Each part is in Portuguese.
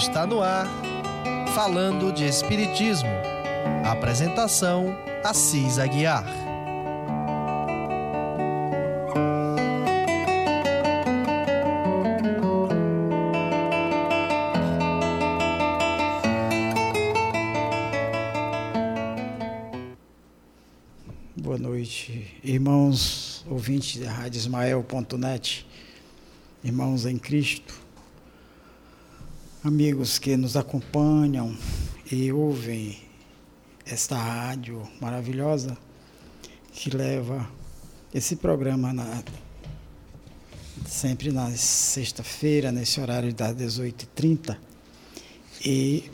Está no ar, falando de Espiritismo. Apresentação: Assis Aguiar. Boa noite, irmãos ouvintes da Rádio Ismael.net, irmãos em Cristo, amigos que nos acompanham e ouvem esta rádio maravilhosa que leva esse programa na, sempre na sexta-feira, nesse horário das 18h30. E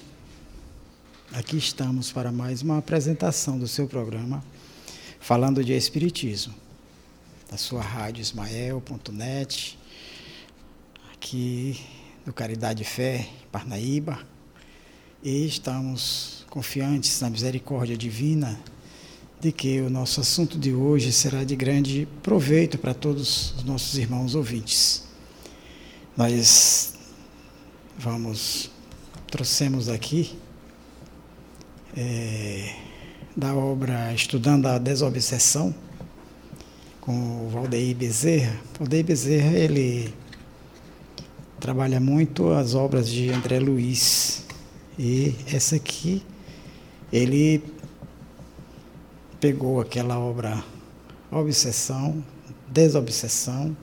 aqui estamos para mais uma apresentação do seu programa falando de Espiritismo, da sua rádio ismael.net, aqui do Caridade Fé, Parnaíba, e estamos confiantes na misericórdia divina de que o nosso assunto de hoje será de grande proveito para todos os nossos irmãos ouvintes. Nós vamos, trouxemos aqui é, da obra Estudando a Desobsessão, com o Valdeir Bezerra. Valdeir Bezerra, ele trabalha muito as obras de André Luiz. E essa aqui, ele pegou aquela obra Obsessão, Desobsessão,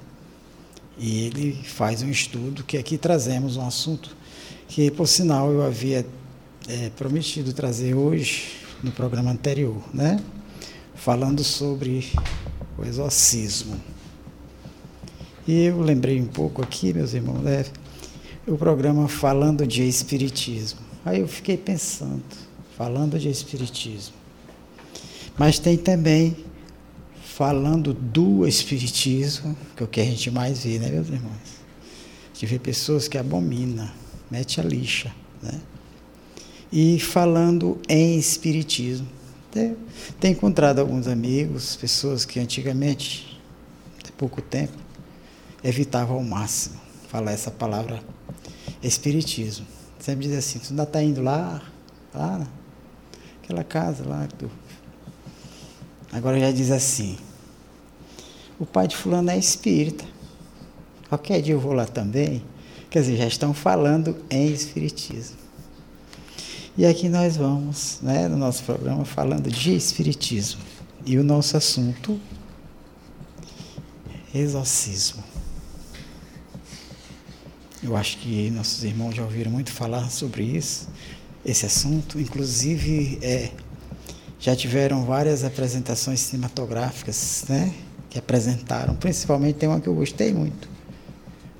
e ele faz um estudo que aqui trazemos um assunto que, por sinal, eu havia é, prometido trazer hoje, no programa anterior, né? Falando sobre o exorcismo. E eu lembrei um pouco aqui, meus irmãos, né? o programa falando de espiritismo. Aí eu fiquei pensando, falando de espiritismo. Mas tem também falando do espiritismo, que é o que a gente mais vê, né, meus irmãos? A gente vê pessoas que abominam, mete a lixa, né? e falando em espiritismo. Tenho encontrado alguns amigos, pessoas que antigamente, há pouco tempo, evitavam ao máximo falar essa palavra espiritismo. Sempre dizia assim, tu ainda está indo lá, lá, aquela casa lá. Tu... Agora já diz assim, o pai de fulano é espírita. Qualquer dia eu vou lá também. Quer dizer, já estão falando em espiritismo. E aqui nós vamos, né, no nosso programa, falando de Espiritismo. E o nosso assunto, exorcismo. Eu acho que nossos irmãos já ouviram muito falar sobre isso, esse assunto. Inclusive, é, já tiveram várias apresentações cinematográficas, né, que apresentaram. Principalmente tem uma que eu gostei muito,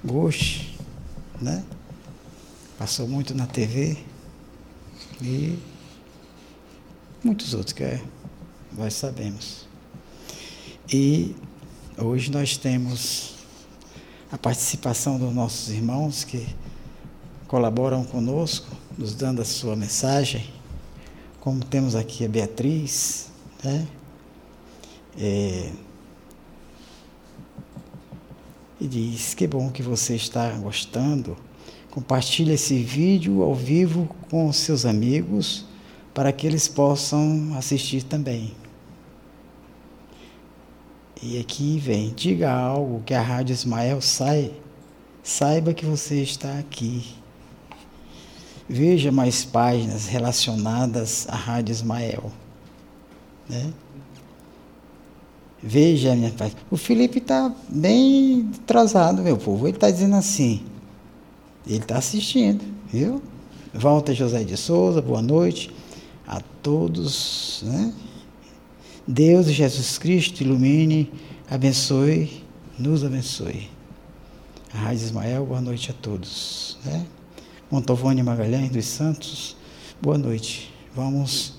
Ghost, né? Passou muito na TV e muitos outros que é, nós sabemos. E hoje nós temos a participação dos nossos irmãos que colaboram conosco, nos dando a sua mensagem, como temos aqui a Beatriz, né? É, e diz que bom que você está gostando Compartilhe esse vídeo ao vivo com seus amigos para que eles possam assistir também. E aqui vem, diga algo que a Rádio Ismael sai, saiba que você está aqui. Veja mais páginas relacionadas à Rádio Ismael. Né? Veja a minha página. O Felipe está bem atrasado, meu povo. Ele está dizendo assim: ele está assistindo, viu? Walter José de Souza, boa noite a todos. Né? Deus e Jesus Cristo ilumine, abençoe, nos abençoe. A Rádio Ismael, boa noite a todos. Né? Montovone Magalhães dos Santos, boa noite. Vamos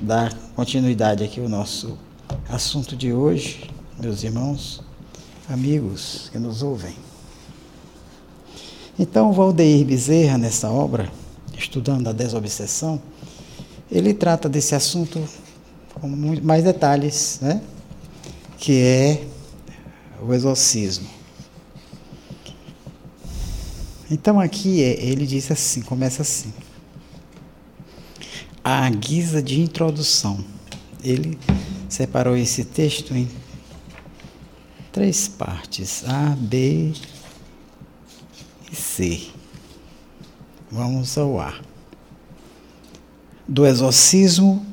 dar continuidade aqui ao nosso assunto de hoje, meus irmãos, amigos que nos ouvem. Então, Valdeir Bezerra, nessa obra, estudando a desobsessão, ele trata desse assunto com mais detalhes, né? que é o exorcismo. Então aqui é, ele diz assim, começa assim. A guisa de introdução. Ele separou esse texto em três partes, A, B e C. Vamos ao A. Do exorcismo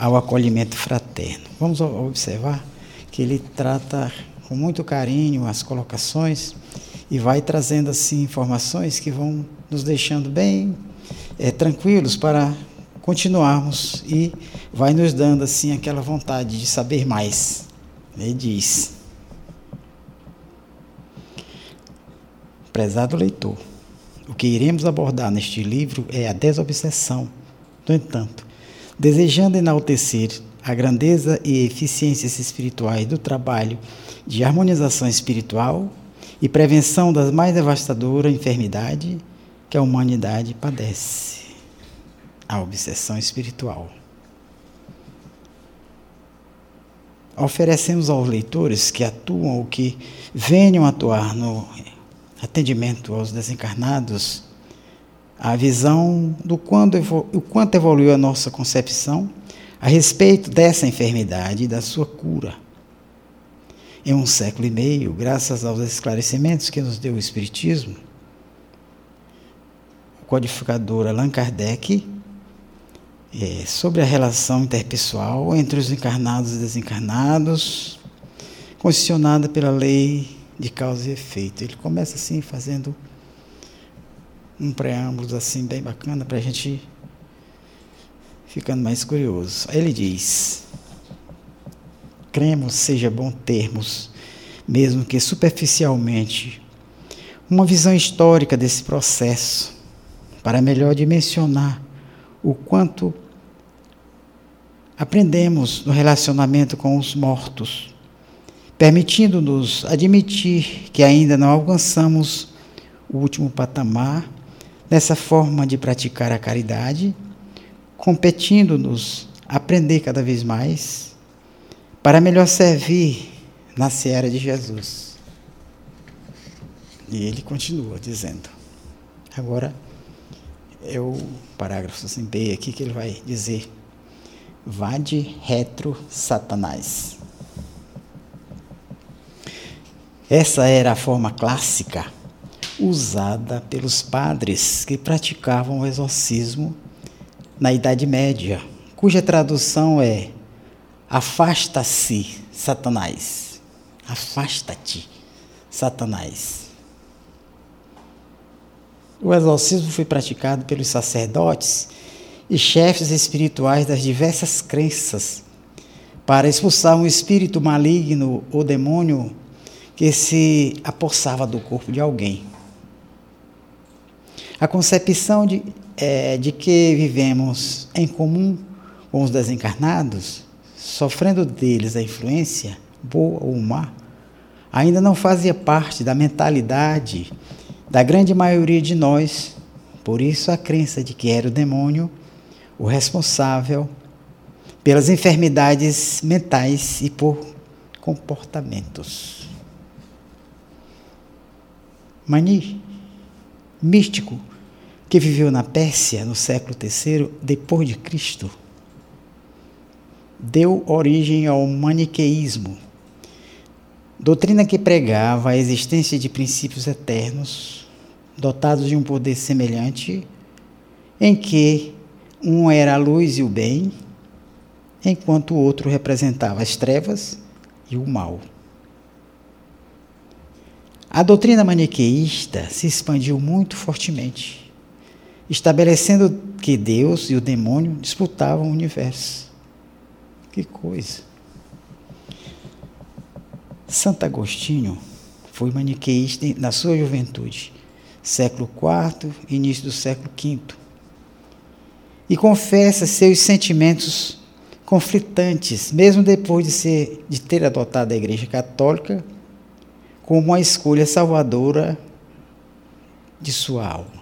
ao acolhimento fraterno. Vamos observar que ele trata com muito carinho as colocações e vai trazendo assim informações que vão nos deixando bem é, tranquilos para continuarmos e vai nos dando assim aquela vontade de saber mais. Ele diz: Prezado leitor, o que iremos abordar neste livro é a desobsessão. No entanto, desejando enaltecer a grandeza e eficiências espirituais do trabalho de harmonização espiritual e prevenção das mais devastadora enfermidade que a humanidade padece, a obsessão espiritual. Oferecemos aos leitores que atuam ou que venham atuar no atendimento aos desencarnados a visão do quanto, o quanto evoluiu a nossa concepção a respeito dessa enfermidade e da sua cura. Em um século e meio, graças aos esclarecimentos que nos deu o Espiritismo, o codificador Allan Kardec, é, sobre a relação interpessoal entre os encarnados e desencarnados, condicionada pela lei de causa e efeito. Ele começa assim, fazendo um preâmbulo assim bem bacana para a gente ficando mais curioso. Ele diz: Cremos seja bom termos, mesmo que superficialmente, uma visão histórica desse processo, para melhor dimensionar o quanto aprendemos no relacionamento com os mortos, permitindo-nos admitir que ainda não alcançamos o último patamar nessa forma de praticar a caridade competindo-nos aprender cada vez mais para melhor servir na seara de Jesus. E ele continua dizendo. Agora é o parágrafo assim, B aqui que ele vai dizer: Vade retro Satanás. Essa era a forma clássica usada pelos padres que praticavam o exorcismo na Idade Média, cuja tradução é Afasta-se, Satanás. Afasta-te, Satanás. O exorcismo foi praticado pelos sacerdotes e chefes espirituais das diversas crenças para expulsar um espírito maligno ou demônio que se apossava do corpo de alguém. A concepção de, é, de que vivemos em comum com os desencarnados, sofrendo deles a influência, boa ou má, ainda não fazia parte da mentalidade da grande maioria de nós. Por isso, a crença de que era o demônio o responsável pelas enfermidades mentais e por comportamentos. Mani, místico, que viveu na Pérsia no século III depois de Cristo, deu origem ao maniqueísmo, doutrina que pregava a existência de princípios eternos, dotados de um poder semelhante, em que um era a luz e o bem, enquanto o outro representava as trevas e o mal. A doutrina maniqueísta se expandiu muito fortemente estabelecendo que Deus e o demônio disputavam o universo. Que coisa! Santo Agostinho foi maniqueísta na sua juventude, século IV, início do século V, e confessa seus sentimentos conflitantes, mesmo depois de, ser, de ter adotado a Igreja Católica como uma escolha salvadora de sua alma.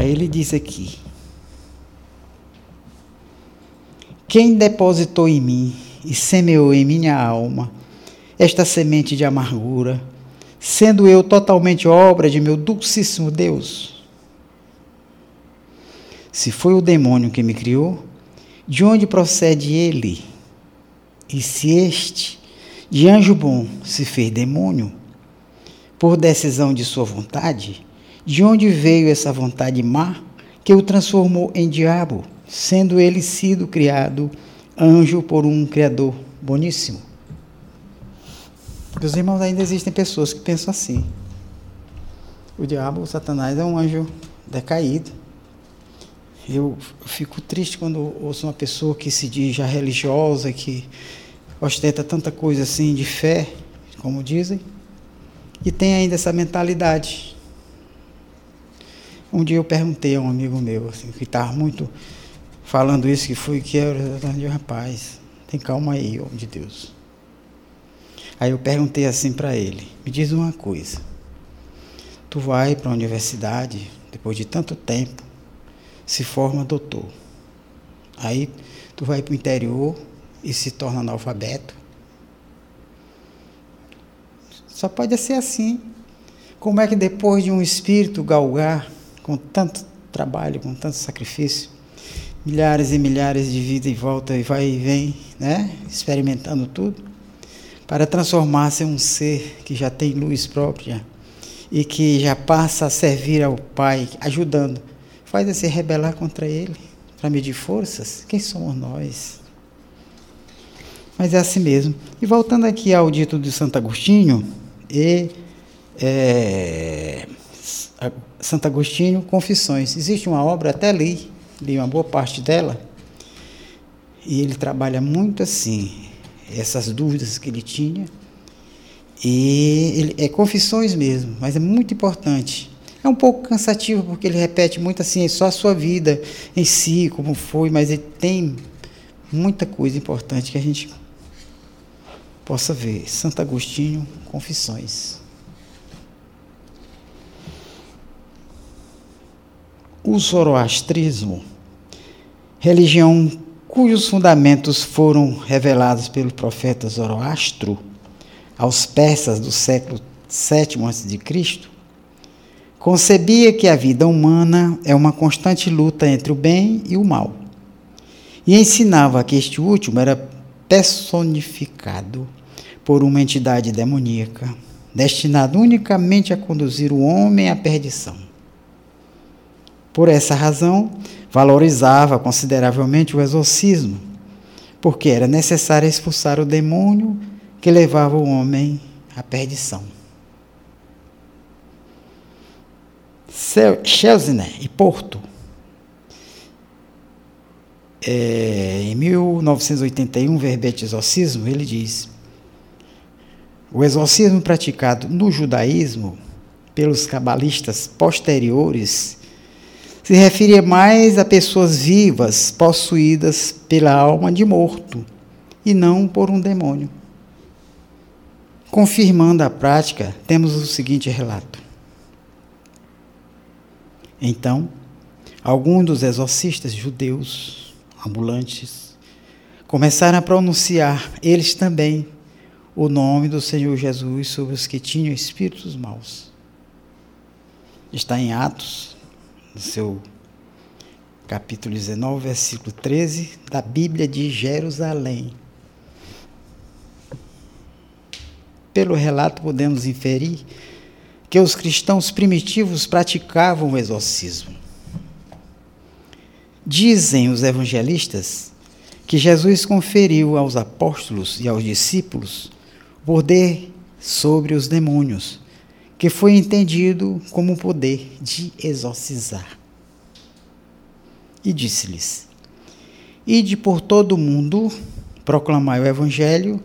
Aí ele diz aqui: Quem depositou em mim e semeou em minha alma esta semente de amargura, sendo eu totalmente obra de meu dulcíssimo Deus? Se foi o demônio que me criou, de onde procede ele? E se este, de anjo bom, se fez demônio, por decisão de sua vontade, de onde veio essa vontade má que o transformou em diabo, sendo ele sido criado anjo por um Criador boníssimo? Meus irmãos, ainda existem pessoas que pensam assim. O diabo, o Satanás, é um anjo decaído. Eu fico triste quando ouço uma pessoa que se diz já religiosa, que ostenta tanta coisa assim de fé, como dizem, e tem ainda essa mentalidade. Um dia eu perguntei a um amigo meu, assim, que estava muito falando isso, que foi que era, eu rapaz, tem calma aí, homem de Deus. Aí eu perguntei assim para ele: me diz uma coisa. Tu vai para a universidade, depois de tanto tempo, se forma doutor. Aí tu vai para o interior e se torna analfabeto. Só pode ser assim. Como é que depois de um espírito galgar com tanto trabalho, com tanto sacrifício, milhares e milhares de vida e volta e vai e vem, né, experimentando tudo, para transformar-se em um ser que já tem luz própria e que já passa a servir ao Pai, ajudando, faz se rebelar contra Ele, para medir forças? Quem somos nós? Mas é assim mesmo. E voltando aqui ao dito de Santo Agostinho, e é, Santo Agostinho, Confissões. Existe uma obra, até li, li uma boa parte dela, e ele trabalha muito assim, essas dúvidas que ele tinha. E ele, é confissões mesmo, mas é muito importante. É um pouco cansativo porque ele repete muito assim, só a sua vida em si, como foi, mas ele tem muita coisa importante que a gente possa ver. Santo Agostinho, Confissões. O zoroastrismo, religião cujos fundamentos foram revelados pelo profeta Zoroastro aos persas do século VII a.C., concebia que a vida humana é uma constante luta entre o bem e o mal, e ensinava que este último era personificado por uma entidade demoníaca, destinada unicamente a conduzir o homem à perdição. Por essa razão, valorizava consideravelmente o exorcismo, porque era necessário expulsar o demônio que levava o homem à perdição. Schelsner e Porto, é, em 1981, verbete exorcismo, ele diz: o exorcismo praticado no judaísmo pelos cabalistas posteriores se referia mais a pessoas vivas possuídas pela alma de morto e não por um demônio. Confirmando a prática, temos o seguinte relato. Então, alguns dos exorcistas judeus ambulantes começaram a pronunciar, eles também, o nome do Senhor Jesus sobre os que tinham espíritos maus. Está em Atos no seu capítulo 19, versículo 13 da Bíblia de Jerusalém. Pelo relato, podemos inferir que os cristãos primitivos praticavam o exorcismo. Dizem os evangelistas que Jesus conferiu aos apóstolos e aos discípulos poder sobre os demônios que foi entendido como o poder de exorcizar. E disse-lhes: Ide por todo o mundo, proclamai o evangelho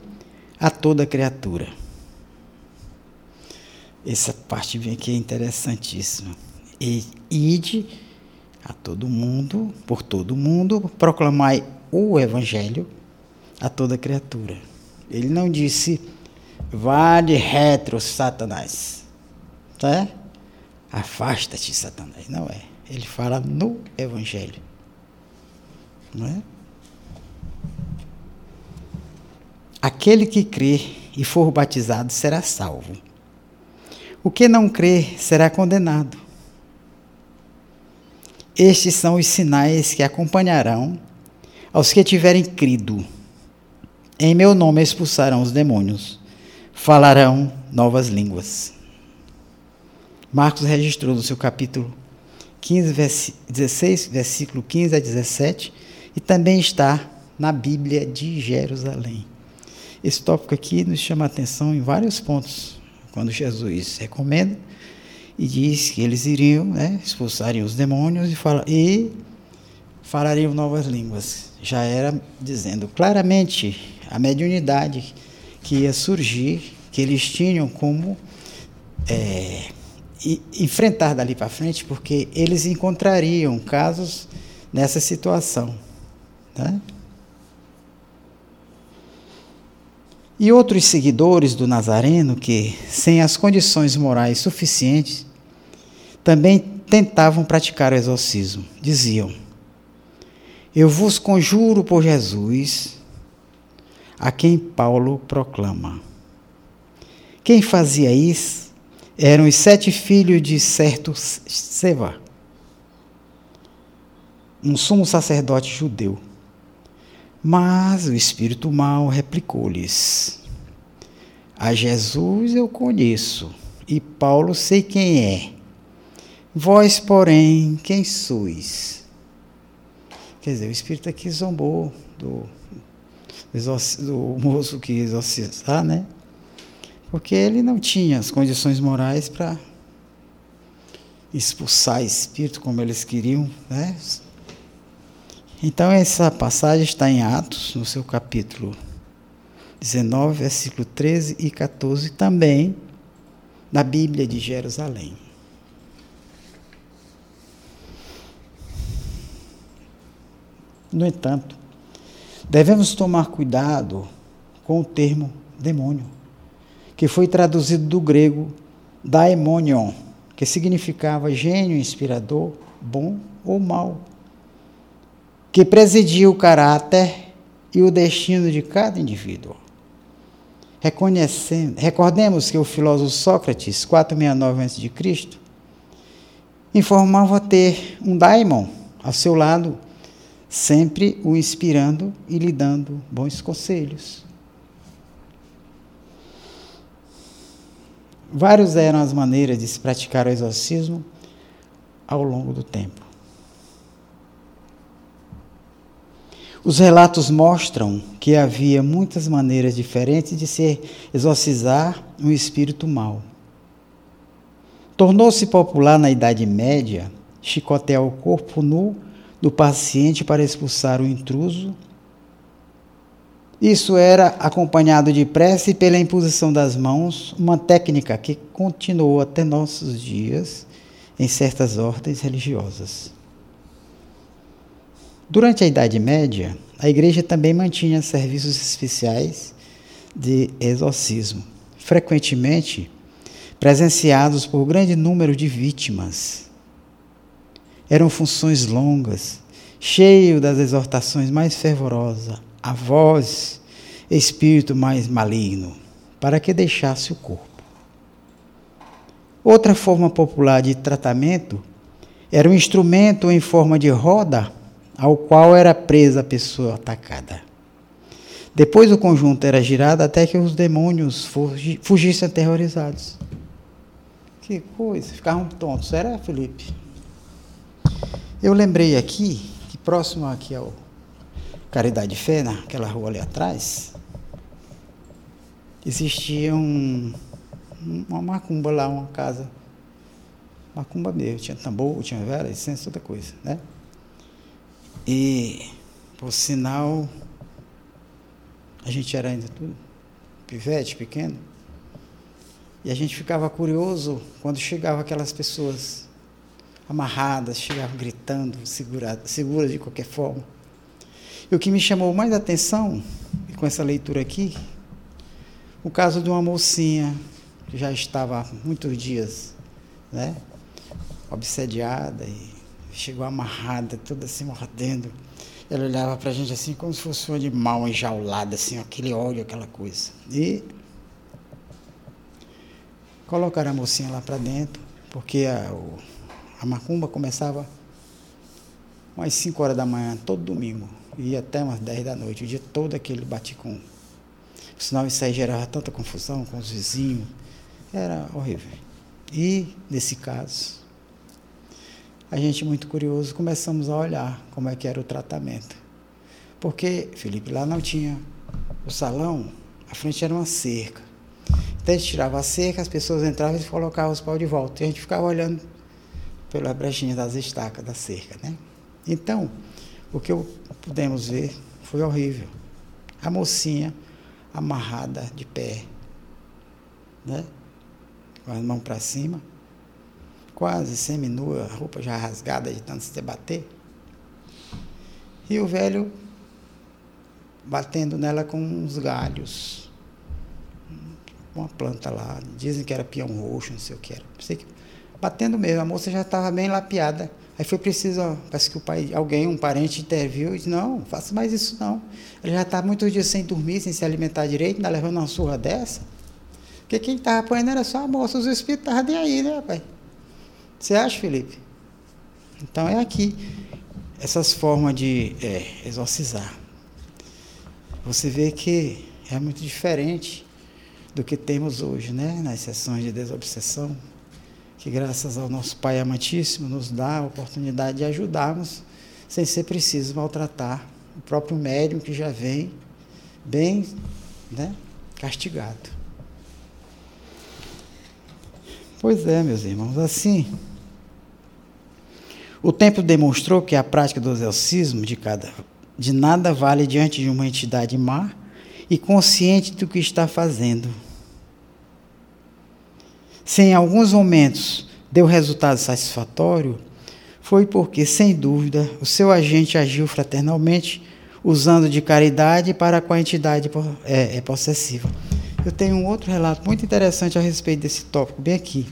a toda criatura. Essa parte vem aqui é interessantíssima. E ide a todo mundo, por todo mundo, proclamai o evangelho a toda criatura. Ele não disse, vá de retro, Satanás. Tá? Afasta-te, Satanás. Não é. Ele fala no Evangelho. Não é? Aquele que crê e for batizado será salvo. O que não crer será condenado. Estes são os sinais que acompanharão aos que tiverem crido. Em meu nome expulsarão os demônios, falarão novas línguas. Marcos registrou no seu capítulo 15, vers 16, versículo 15 a 17, e também está na Bíblia de Jerusalém. Esse tópico aqui nos chama a atenção em vários pontos, quando Jesus recomenda e diz que eles iriam né, expulsariam os demônios e, fala, e falariam novas línguas. Já era dizendo claramente a mediunidade que ia surgir, que eles tinham como é, enfrentar dali para frente, porque eles encontrariam casos nessa situação. Né? E outros seguidores do Nazareno, que, sem as condições morais suficientes, também tentavam praticar o exorcismo. Diziam: Eu vos conjuro por Jesus, a quem Paulo proclama. Quem fazia isso eram os sete filhos de certo Seva, um sumo sacerdote judeu. Mas o espírito mau replicou-lhes: A Jesus eu conheço, e Paulo sei quem é. Vós, porém, quem sois? Quer dizer, o espírito aqui zombou do, do moço que exorcizar, né? Porque ele não tinha as condições morais para expulsar espírito como eles queriam, né? Então, essa passagem está em Atos, no seu capítulo 19, versículo 13 e 14, também na Bíblia de Jerusalém. No entanto, devemos tomar cuidado com o termo demônio, que foi traduzido do grego daemonion, que significava gênio inspirador, bom ou mau que presidia o caráter e o destino de cada indivíduo. Reconhecendo, recordemos que o filósofo Sócrates, 469 a.C., informava ter um daimon ao seu lado, sempre o inspirando e lhe dando bons conselhos. Vários eram as maneiras de se praticar o exorcismo ao longo do tempo. Os relatos mostram que havia muitas maneiras diferentes de se exorcizar um espírito mau. Tornou-se popular na Idade Média chicotear o corpo nu do paciente para expulsar o intruso. Isso era acompanhado de prece pela imposição das mãos, uma técnica que continuou até nossos dias em certas ordens religiosas. Durante a Idade Média, a igreja também mantinha serviços especiais de exorcismo, frequentemente presenciados por grande número de vítimas. Eram funções longas, cheio das exortações mais fervorosas, a voz, espírito mais maligno, para que deixasse o corpo. Outra forma popular de tratamento era um instrumento em forma de roda ao qual era presa a pessoa atacada. Depois o conjunto era girado até que os demônios fugissem aterrorizados. Que coisa, ficavam tontos. Era Felipe. Eu lembrei aqui, que próximo aqui ao Caridade Fé, naquela rua ali atrás, existia um, uma macumba lá, uma casa. Macumba mesmo, tinha tambor, tinha vela, incenso, toda coisa, né? E, por sinal, a gente era ainda tudo pivete, pequeno, e a gente ficava curioso quando chegavam aquelas pessoas amarradas, chegavam gritando, seguradas, seguras de qualquer forma. E o que me chamou mais atenção, com essa leitura aqui, o caso de uma mocinha que já estava há muitos dias, né, obsediada e chegou amarrada, toda assim mordendo. Ela olhava para a gente assim como se fosse um animal enjaulado, assim, aquele óleo, aquela coisa. E Colocaram a mocinha lá para dentro, porque a, a macumba começava umas 5 horas da manhã, todo domingo, ia até umas 10 da noite, o dia todo aquele baticum. Senão isso aí gerava tanta confusão com os vizinhos, era horrível. E, nesse caso, a gente muito curioso começamos a olhar como é que era o tratamento. Porque, Felipe, lá não tinha o salão, a frente era uma cerca. Então a gente tirava a cerca, as pessoas entravam e colocavam os pau de volta. E a gente ficava olhando pela brechinha das estacas da cerca, né? Então, o que pudemos ver foi horrível. A mocinha amarrada de pé, né? Com as mãos para cima, quase seminua, a roupa já rasgada de tanto se debater. E o velho batendo nela com uns galhos uma planta lá. Dizem que era peão roxo, não sei o que era. Batendo mesmo, a moça já estava bem lapiada. Aí foi preciso, parece que o pai, alguém, um parente interviu e disse, não, faça mais isso não. Ele já está muitos dias sem dormir, sem se alimentar direito, ainda levando uma surra dessa. Porque quem estava apanhando era só a moça, os espíritos estavam nem aí, né, pai? Você acha, Felipe? Então é aqui essas formas de é, exorcizar. Você vê que é muito diferente do que temos hoje, né? nas sessões de desobsessão, que graças ao nosso Pai amantíssimo nos dá a oportunidade de ajudarmos sem ser preciso maltratar o próprio médium que já vem bem né, castigado. Pois é, meus irmãos, assim, o tempo demonstrou que a prática do exorcismo de, cada, de nada vale diante de uma entidade má e consciente do que está fazendo se em alguns momentos deu resultado satisfatório, foi porque, sem dúvida, o seu agente agiu fraternalmente, usando de caridade para com a entidade é, é possessiva. Eu tenho um outro relato muito interessante a respeito desse tópico, bem aqui.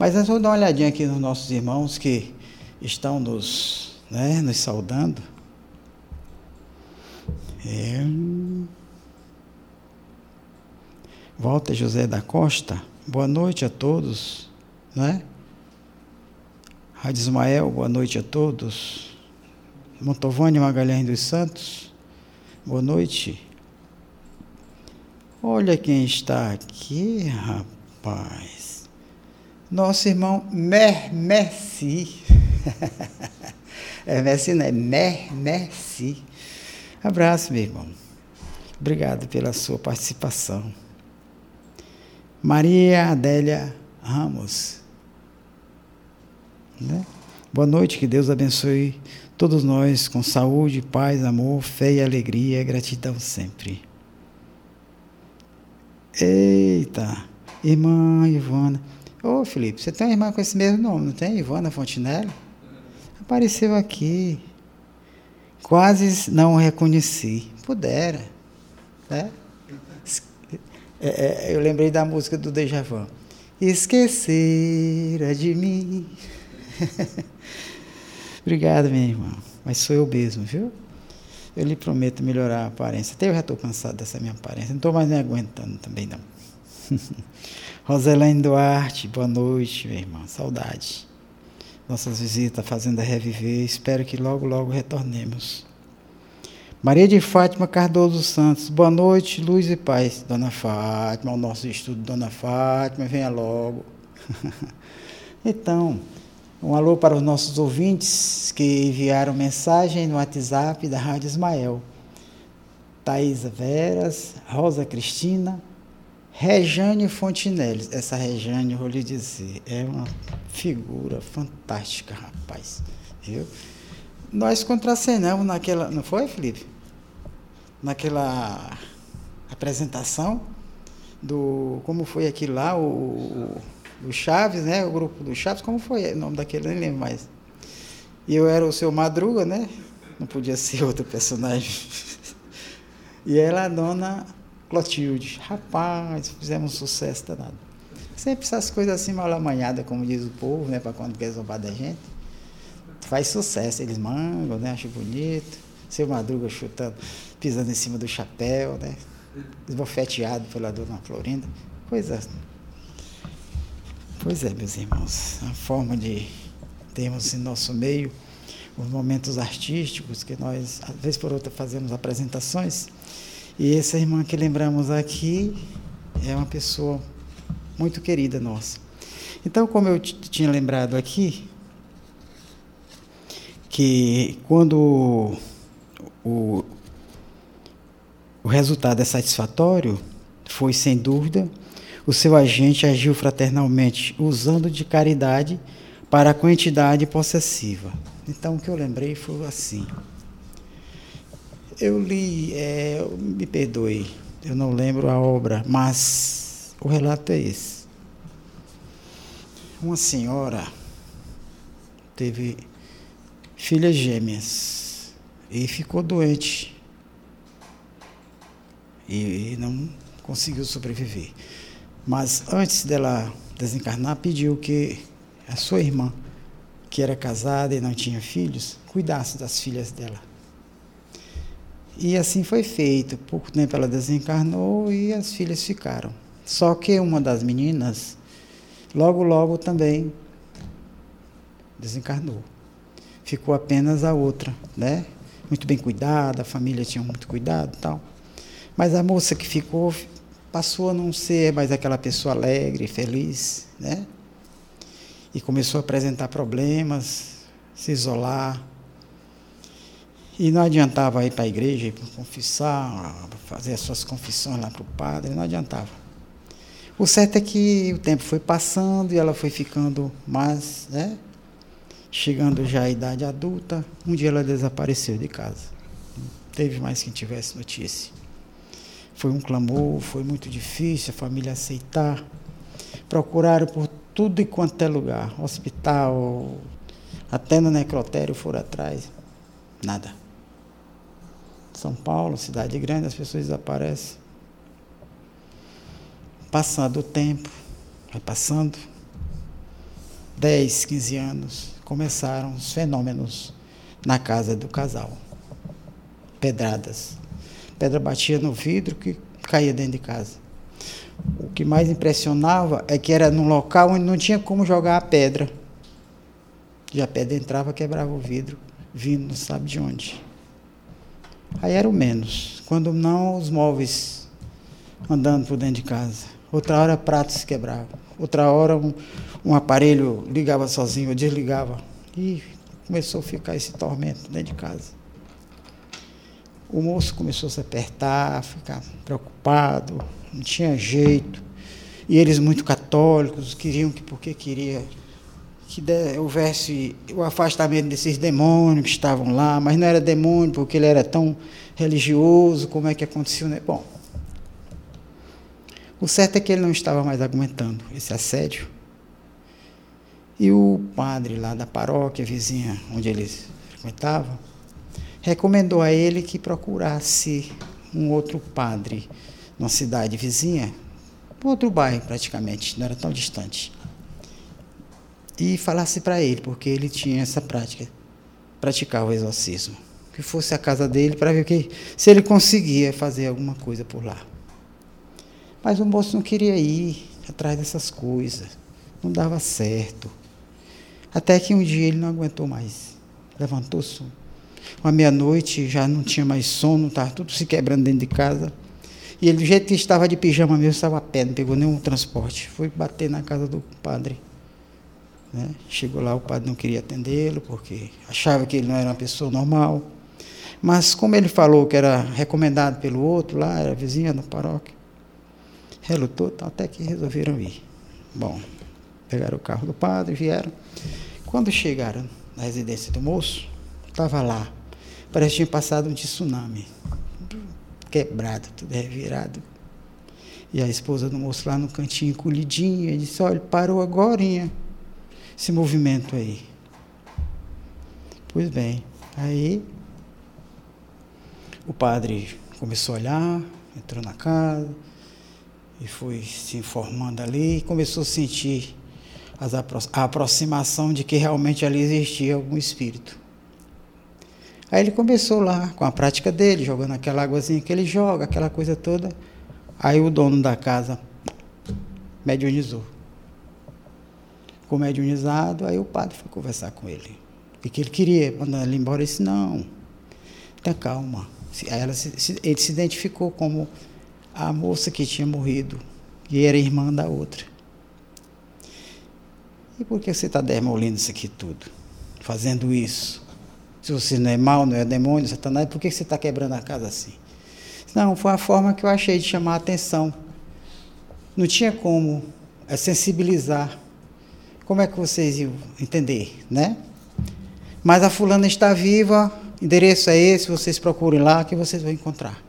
Mas antes, vou dar uma olhadinha aqui nos nossos irmãos que estão nos, né, nos saudando. É... Walter José da Costa. Boa noite a todos, né? Rádio Ismael, boa noite a todos. Montovani Magalhães dos Santos, boa noite. Olha quem está aqui, rapaz. Nosso irmão Mer Messi. é não é Mer Messi. Abraço, meu irmão. Obrigado pela sua participação. Maria Adélia Ramos. Né? Boa noite, que Deus abençoe todos nós com saúde, paz, amor, fé e alegria, gratidão sempre. Eita, irmã Ivana. Ô Felipe, você tem uma irmã com esse mesmo nome, não tem? Ivana Fontinelli? Apareceu aqui. Quase não reconheci. Pudera. Né? É, é, eu lembrei da música do Djavan. Esquecera de mim. Obrigado, minha irmã. Mas sou eu mesmo, viu? Eu lhe prometo melhorar a aparência. Até eu já estou cansado dessa minha aparência. Não estou mais me aguentando também, não. Roselaine Duarte, boa noite, minha irmã. Saudade. Nossas visitas, a Fazenda Reviver. Espero que logo, logo retornemos. Maria de Fátima Cardoso Santos, boa noite, luz e paz. Dona Fátima, o nosso estudo, Dona Fátima, venha logo. então, um alô para os nossos ouvintes que enviaram mensagem no WhatsApp da Rádio Ismael. Thaisa Veras, Rosa Cristina, Rejane Fontinelli. Essa Rejane, vou lhe dizer, é uma figura fantástica, rapaz. Viu? Nós contracenamos naquela. Não foi, Felipe? Naquela apresentação do como foi aquilo lá, o, o Chaves, né? O grupo do Chaves, como foi o nome daquele, nem lembro mais. E eu era o seu Madruga, né? Não podia ser outro personagem. e ela a dona Clotilde. Rapaz, fizemos um sucesso danado. Sempre essas coisas assim mal amanhadas, como diz o povo, né? Para quando quer zombar da gente. Faz sucesso, eles mangam, né? Acho bonito. Seu Madruga chutando pisando em cima do chapéu, né? Esbofeteado pela dona Florinda. Coisa. Pois é, meus irmãos, a forma de termos em nosso meio os momentos artísticos que nós, às vezes por outra, fazemos apresentações. E essa irmã que lembramos aqui é uma pessoa muito querida nossa. Então, como eu tinha lembrado aqui, que quando o, o resultado é satisfatório, foi sem dúvida, o seu agente agiu fraternalmente, usando de caridade para com a entidade possessiva. Então, o que eu lembrei foi assim. Eu li, é, me perdoe, eu não lembro a obra, mas o relato é esse. Uma senhora teve filhas gêmeas e ficou doente e não conseguiu sobreviver. Mas antes dela desencarnar, pediu que a sua irmã, que era casada e não tinha filhos, cuidasse das filhas dela. E assim foi feito. Pouco tempo ela desencarnou e as filhas ficaram. Só que uma das meninas, logo, logo também desencarnou ficou apenas a outra, né? Muito bem cuidada, a família tinha muito cuidado, tal. Mas a moça que ficou passou a não ser mais aquela pessoa alegre, feliz, né? E começou a apresentar problemas, se isolar. E não adiantava ir para a igreja, ir para confessar, fazer as suas confissões lá para o padre, não adiantava. O certo é que o tempo foi passando e ela foi ficando mais, né? Chegando já à idade adulta, um dia ela desapareceu de casa. Não teve mais quem tivesse notícia. Foi um clamor, foi muito difícil a família aceitar. Procuraram por tudo e quanto é lugar, hospital, até no necrotério foram atrás. Nada. São Paulo, cidade grande, as pessoas desaparecem. Passando o tempo, vai passando, 10, 15 anos, começaram os fenômenos na casa do casal. Pedradas. Pedra batia no vidro que caía dentro de casa. O que mais impressionava é que era num local onde não tinha como jogar a pedra. E a pedra entrava, quebrava o vidro, vindo não sabe de onde. Aí era o menos. Quando não, os móveis andando por dentro de casa. Outra hora pratos quebravam. Outra hora um, um aparelho ligava sozinho, desligava. E começou a ficar esse tormento dentro de casa. O moço começou a se apertar, ficar preocupado, não tinha jeito. E eles, muito católicos, queriam que, porque queria que houvesse o afastamento desses demônios que estavam lá, mas não era demônio porque ele era tão religioso, como é que aconteceu? Né? Bom, o certo é que ele não estava mais aguentando esse assédio. E o padre lá da paróquia vizinha, onde eles frequentavam, recomendou a ele que procurasse um outro padre numa cidade vizinha, outro bairro praticamente, não era tão distante. E falasse para ele, porque ele tinha essa prática, praticar o exorcismo. Que fosse a casa dele para ver que, se ele conseguia fazer alguma coisa por lá. Mas o moço não queria ir atrás dessas coisas. Não dava certo. Até que um dia ele não aguentou mais. Levantou-se. Uma meia-noite, já não tinha mais sono, estava tudo se quebrando dentro de casa. E ele, do jeito que estava de pijama mesmo, estava a pé, não pegou nenhum transporte. Foi bater na casa do padre. Né? Chegou lá, o padre não queria atendê-lo, porque achava que ele não era uma pessoa normal. Mas como ele falou que era recomendado pelo outro lá, era vizinha da paróquia, relutou, até que resolveram ir. Bom, pegaram o carro do padre, vieram. Quando chegaram na residência do moço, estava lá. Parece que tinha passado um tsunami. Quebrado, tudo revirado. E a esposa do moço lá no cantinho, encolhidinha, disse, olha, parou agora esse movimento aí. Pois bem, aí o padre começou a olhar, entrou na casa, e foi se informando ali e começou a sentir a aproximação de que realmente ali existia algum espírito. Aí ele começou lá com a prática dele, jogando aquela águazinha que ele joga, aquela coisa toda. Aí o dono da casa mediunizou. ficou mediunizado, aí o padre foi conversar com ele. O que ele queria, mandar ele embora, ele disse, não, tenha calma. Aí ela se, ele se identificou como a moça que tinha morrido e era irmã da outra. E por que você está demolindo isso aqui tudo? Fazendo isso? Se você não é mal, não é demônio, Satanás, por que você está quebrando a casa assim? Não, foi a forma que eu achei de chamar a atenção. Não tinha como é, sensibilizar. Como é que vocês iam entender, né? Mas a fulana está viva, endereço é esse, vocês procurem lá que vocês vão encontrar.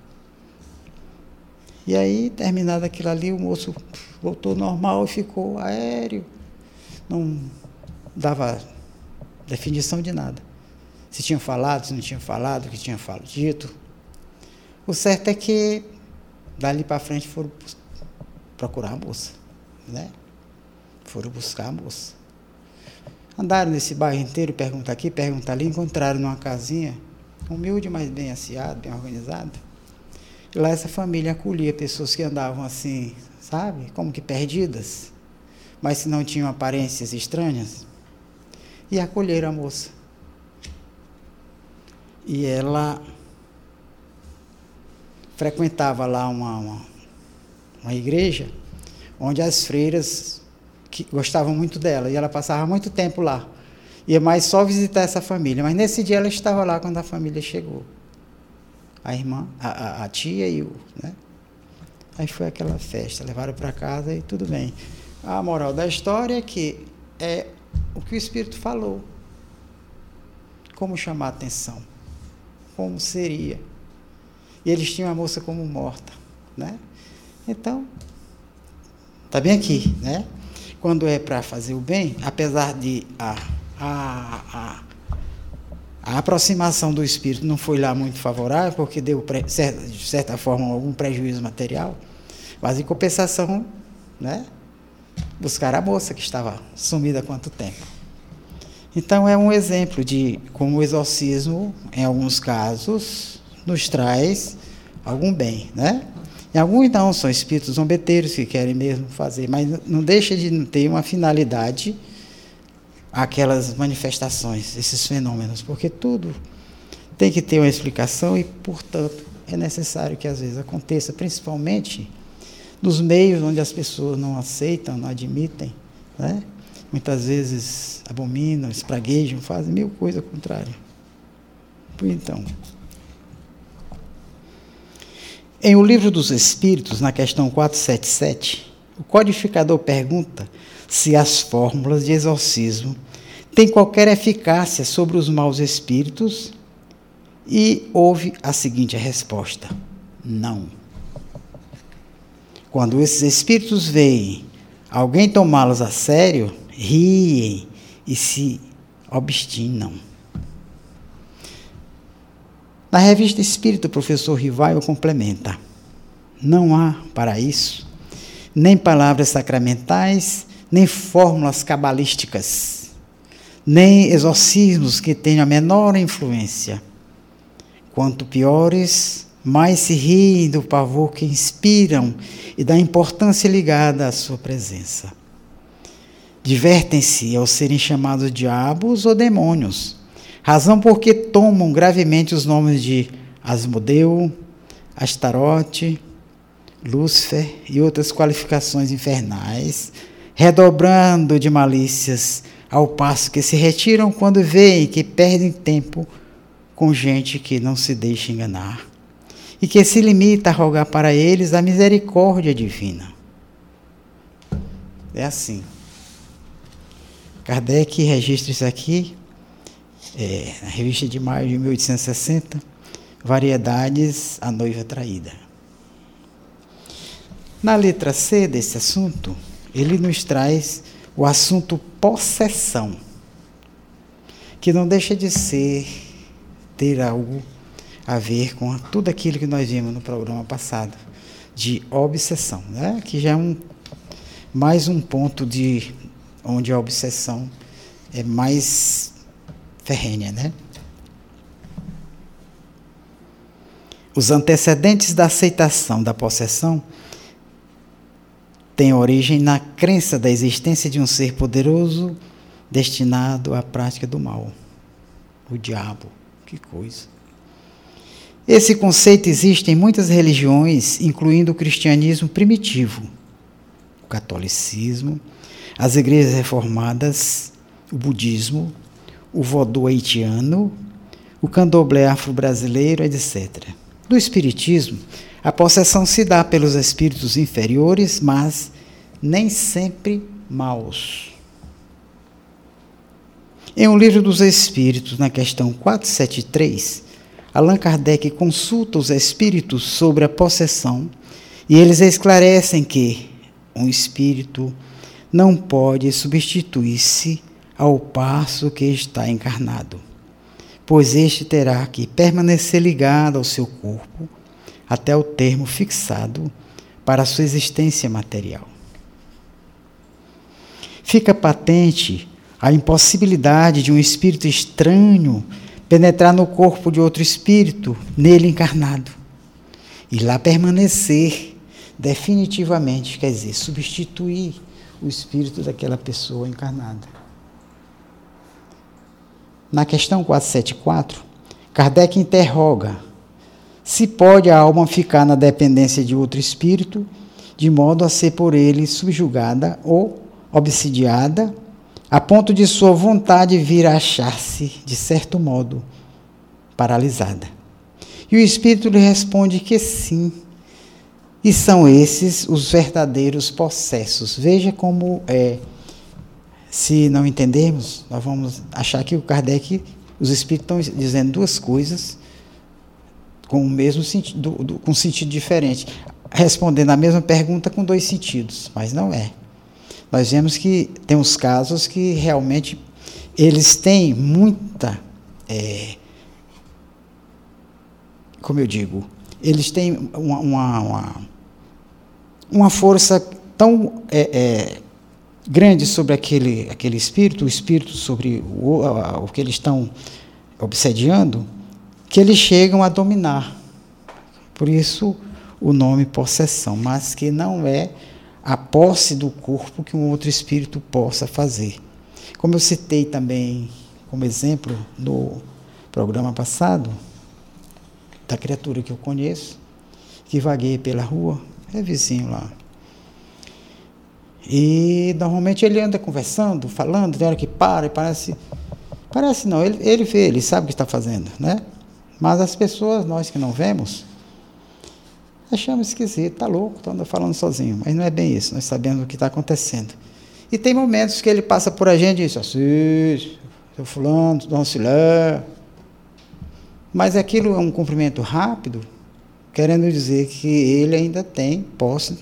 E aí, terminado aquilo ali, o moço voltou normal e ficou aéreo. Não dava definição de nada. Se tinha falado, se não tinha falado, o que tinha falado, dito. O certo é que dali para frente foram procurar a moça, né? Foram buscar a moça. Andaram nesse bairro inteiro, pergunta aqui, pergunta ali, encontraram numa casinha, humilde, mas bem asseada, bem organizada. Lá essa família acolhia pessoas que andavam assim, sabe, como que perdidas, mas se não tinham aparências estranhas, e acolheram a moça. E ela frequentava lá uma, uma, uma igreja onde as freiras que gostavam muito dela e ela passava muito tempo lá. Ia mais só visitar essa família, mas nesse dia ela estava lá quando a família chegou. A irmã, a, a, a tia e o, né? Aí foi aquela festa, levaram para casa e tudo bem. A moral da história é que é o que o Espírito falou. Como chamar a atenção? Como seria? E eles tinham a moça como morta, né? Então, tá bem aqui, né? Quando é para fazer o bem, apesar de a, a, a, a, aproximação do espírito não foi lá muito favorável, porque deu, de certa forma, algum prejuízo material, mas em compensação, né? Buscar a moça que estava sumida há quanto tempo. Então, é um exemplo de como o exorcismo, em alguns casos, nos traz algum bem, né? E alguns não, são espíritos zombeteiros que querem mesmo fazer, mas não deixa de ter uma finalidade aquelas manifestações, esses fenômenos, porque tudo tem que ter uma explicação e, portanto, é necessário que às vezes aconteça, principalmente nos meios onde as pessoas não aceitam, não admitem, né? muitas vezes abominam, espraguejam, fazem mil coisas contrárias. Então, em O Livro dos Espíritos, na questão 477, o codificador pergunta se as fórmulas de exorcismo têm qualquer eficácia sobre os maus espíritos e houve a seguinte resposta: não. Quando esses espíritos veem alguém tomá-los a sério, riem e se obstinam. Na revista Espírito, o professor Rivaio complementa: não há para isso nem palavras sacramentais, nem fórmulas cabalísticas, nem exorcismos que tenham a menor influência. Quanto piores, mais se riem do pavor que inspiram e da importância ligada à sua presença. Divertem-se ao serem chamados diabos ou demônios razão porque tomam gravemente os nomes de Asmodeu, Astarote, Lúcifer e outras qualificações infernais, redobrando de malícias, ao passo que se retiram quando veem que perdem tempo com gente que não se deixa enganar e que se limita a rogar para eles a misericórdia divina. É assim. Kardec registra isso aqui é, na revista de maio de 1860, Variedades, a noiva traída. Na letra C desse assunto, ele nos traz o assunto possessão, que não deixa de ser, ter algo a ver com tudo aquilo que nós vimos no programa passado, de obsessão, né? que já é um, mais um ponto de onde a obsessão é mais ferrenha, né? Os antecedentes da aceitação da possessão tem origem na crença da existência de um ser poderoso destinado à prática do mal. O diabo. Que coisa. Esse conceito existe em muitas religiões, incluindo o cristianismo primitivo, o catolicismo, as igrejas reformadas, o budismo, o vodou haitiano, o candomblé afro-brasileiro, etc. No espiritismo, a possessão se dá pelos espíritos inferiores, mas nem sempre maus. Em um livro dos Espíritos, na questão 473, Allan Kardec consulta os espíritos sobre a possessão e eles esclarecem que um espírito não pode substituir-se ao passo que está encarnado, pois este terá que permanecer ligado ao seu corpo até o termo fixado para sua existência material. Fica patente a impossibilidade de um espírito estranho penetrar no corpo de outro espírito, nele encarnado, e lá permanecer definitivamente, quer dizer, substituir o espírito daquela pessoa encarnada. Na questão 474, Kardec interroga se pode a alma ficar na dependência de outro espírito, de modo a ser por ele subjugada ou obsidiada, a ponto de sua vontade vir a achar-se, de certo modo, paralisada. E o espírito lhe responde que sim. E são esses os verdadeiros possessos. Veja como é. Se não entendermos, nós vamos achar que o Kardec, os espíritos estão dizendo duas coisas com o mesmo sentido, com sentido diferente, respondendo a mesma pergunta com dois sentidos, mas não é. Nós vemos que tem uns casos que realmente eles têm muita, é, como eu digo, eles têm uma, uma, uma, uma força tão é, é, grande sobre aquele, aquele espírito, o espírito sobre o, o que eles estão obsediando, que eles chegam a dominar. Por isso o nome possessão, mas que não é a posse do corpo que um outro espírito possa fazer. Como eu citei também como exemplo no programa passado, da criatura que eu conheço, que vagueia pela rua, é vizinho lá. E normalmente ele anda conversando, falando, tem hora que para e parece. Parece não, ele, ele vê, ele sabe o que está fazendo, né? Mas as pessoas, nós que não vemos, achamos esquisito, está louco, está falando sozinho. Mas não é bem isso, nós sabemos o que está acontecendo. E tem momentos que ele passa por a gente e diz, assim, seu fulano, um silêncio. Mas aquilo é um cumprimento rápido, querendo dizer que ele ainda tem posse,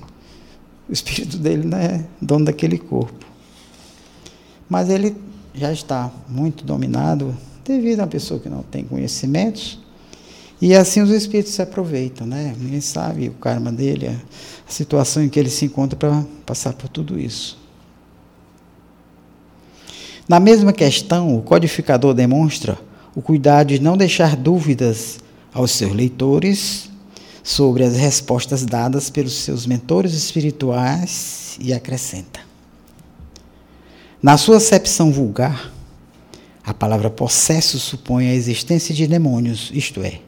o espírito dele não é dono daquele corpo. Mas ele já está muito dominado devido a uma pessoa que não tem conhecimentos. E assim os espíritos se aproveitam, né? Ninguém sabe o karma dele, a situação em que ele se encontra para passar por tudo isso. Na mesma questão, o codificador demonstra o cuidado de não deixar dúvidas aos seus leitores sobre as respostas dadas pelos seus mentores espirituais e acrescenta: Na sua acepção vulgar, a palavra possesso supõe a existência de demônios, isto é,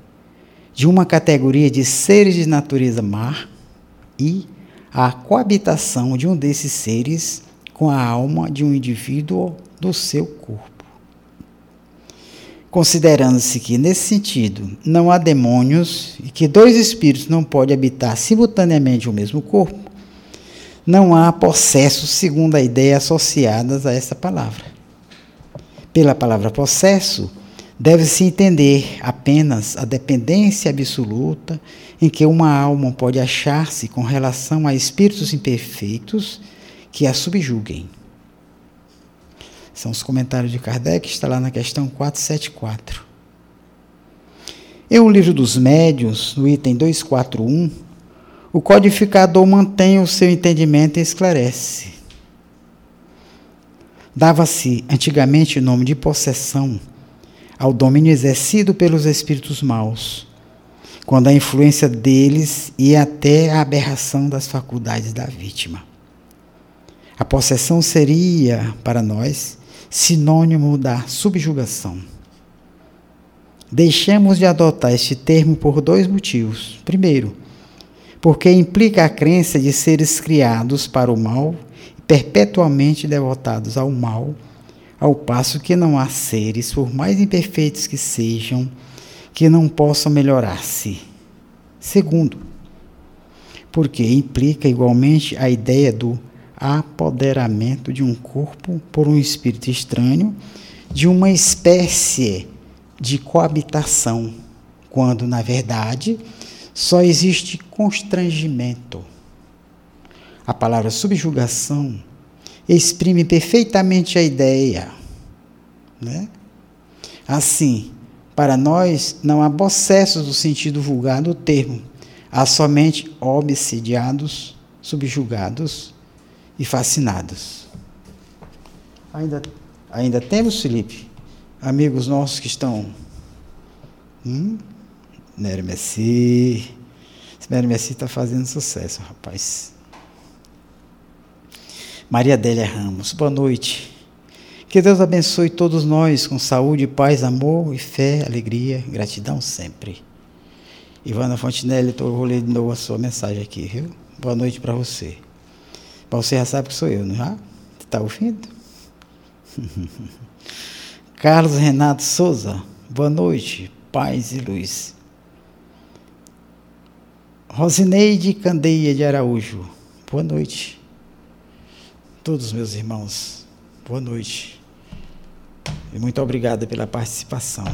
de uma categoria de seres de natureza má e a coabitação de um desses seres com a alma de um indivíduo do seu corpo. Considerando-se que, nesse sentido, não há demônios e que dois espíritos não podem habitar simultaneamente o mesmo corpo, não há possessos segundo a ideia associadas a essa palavra. Pela palavra possesso, deve-se entender apenas a dependência absoluta em que uma alma pode achar-se com relação a espíritos imperfeitos que a subjuguem. São os comentários de Kardec, está lá na questão 474. Em O Livro dos Médios, no item 241, o codificador mantém o seu entendimento e esclarece. Dava-se antigamente o nome de possessão ao domínio exercido pelos espíritos maus, quando a influência deles ia até a aberração das faculdades da vítima. A possessão seria, para nós, sinônimo da subjugação. Deixamos de adotar este termo por dois motivos. Primeiro, porque implica a crença de seres criados para o mal e perpetuamente devotados ao mal, ao passo que não há seres, por mais imperfeitos que sejam, que não possam melhorar-se. Segundo, porque implica igualmente a ideia do apoderamento de um corpo por um espírito estranho, de uma espécie de coabitação, quando, na verdade, só existe constrangimento. A palavra subjugação exprime perfeitamente a ideia. Né? Assim, para nós, não há processos do sentido vulgar do termo, há somente obsidiados, subjugados e fascinados. Ainda, ainda temos, Felipe, amigos nossos que estão. Hum? Nery Messi. Esse Nery Messi está fazendo sucesso, rapaz. Maria Adélia Ramos, boa noite. Que Deus abençoe todos nós com saúde, paz, amor e fé, alegria, gratidão sempre. Ivana Fontinelli, vou ler de novo a sua mensagem aqui, viu? Boa noite para você. Você já sabe que sou eu, não é? Está ouvindo? Carlos Renato Souza, boa noite, paz e luz. Rosineide Candeia de Araújo, boa noite. Todos meus irmãos, boa noite. E muito obrigado pela participação.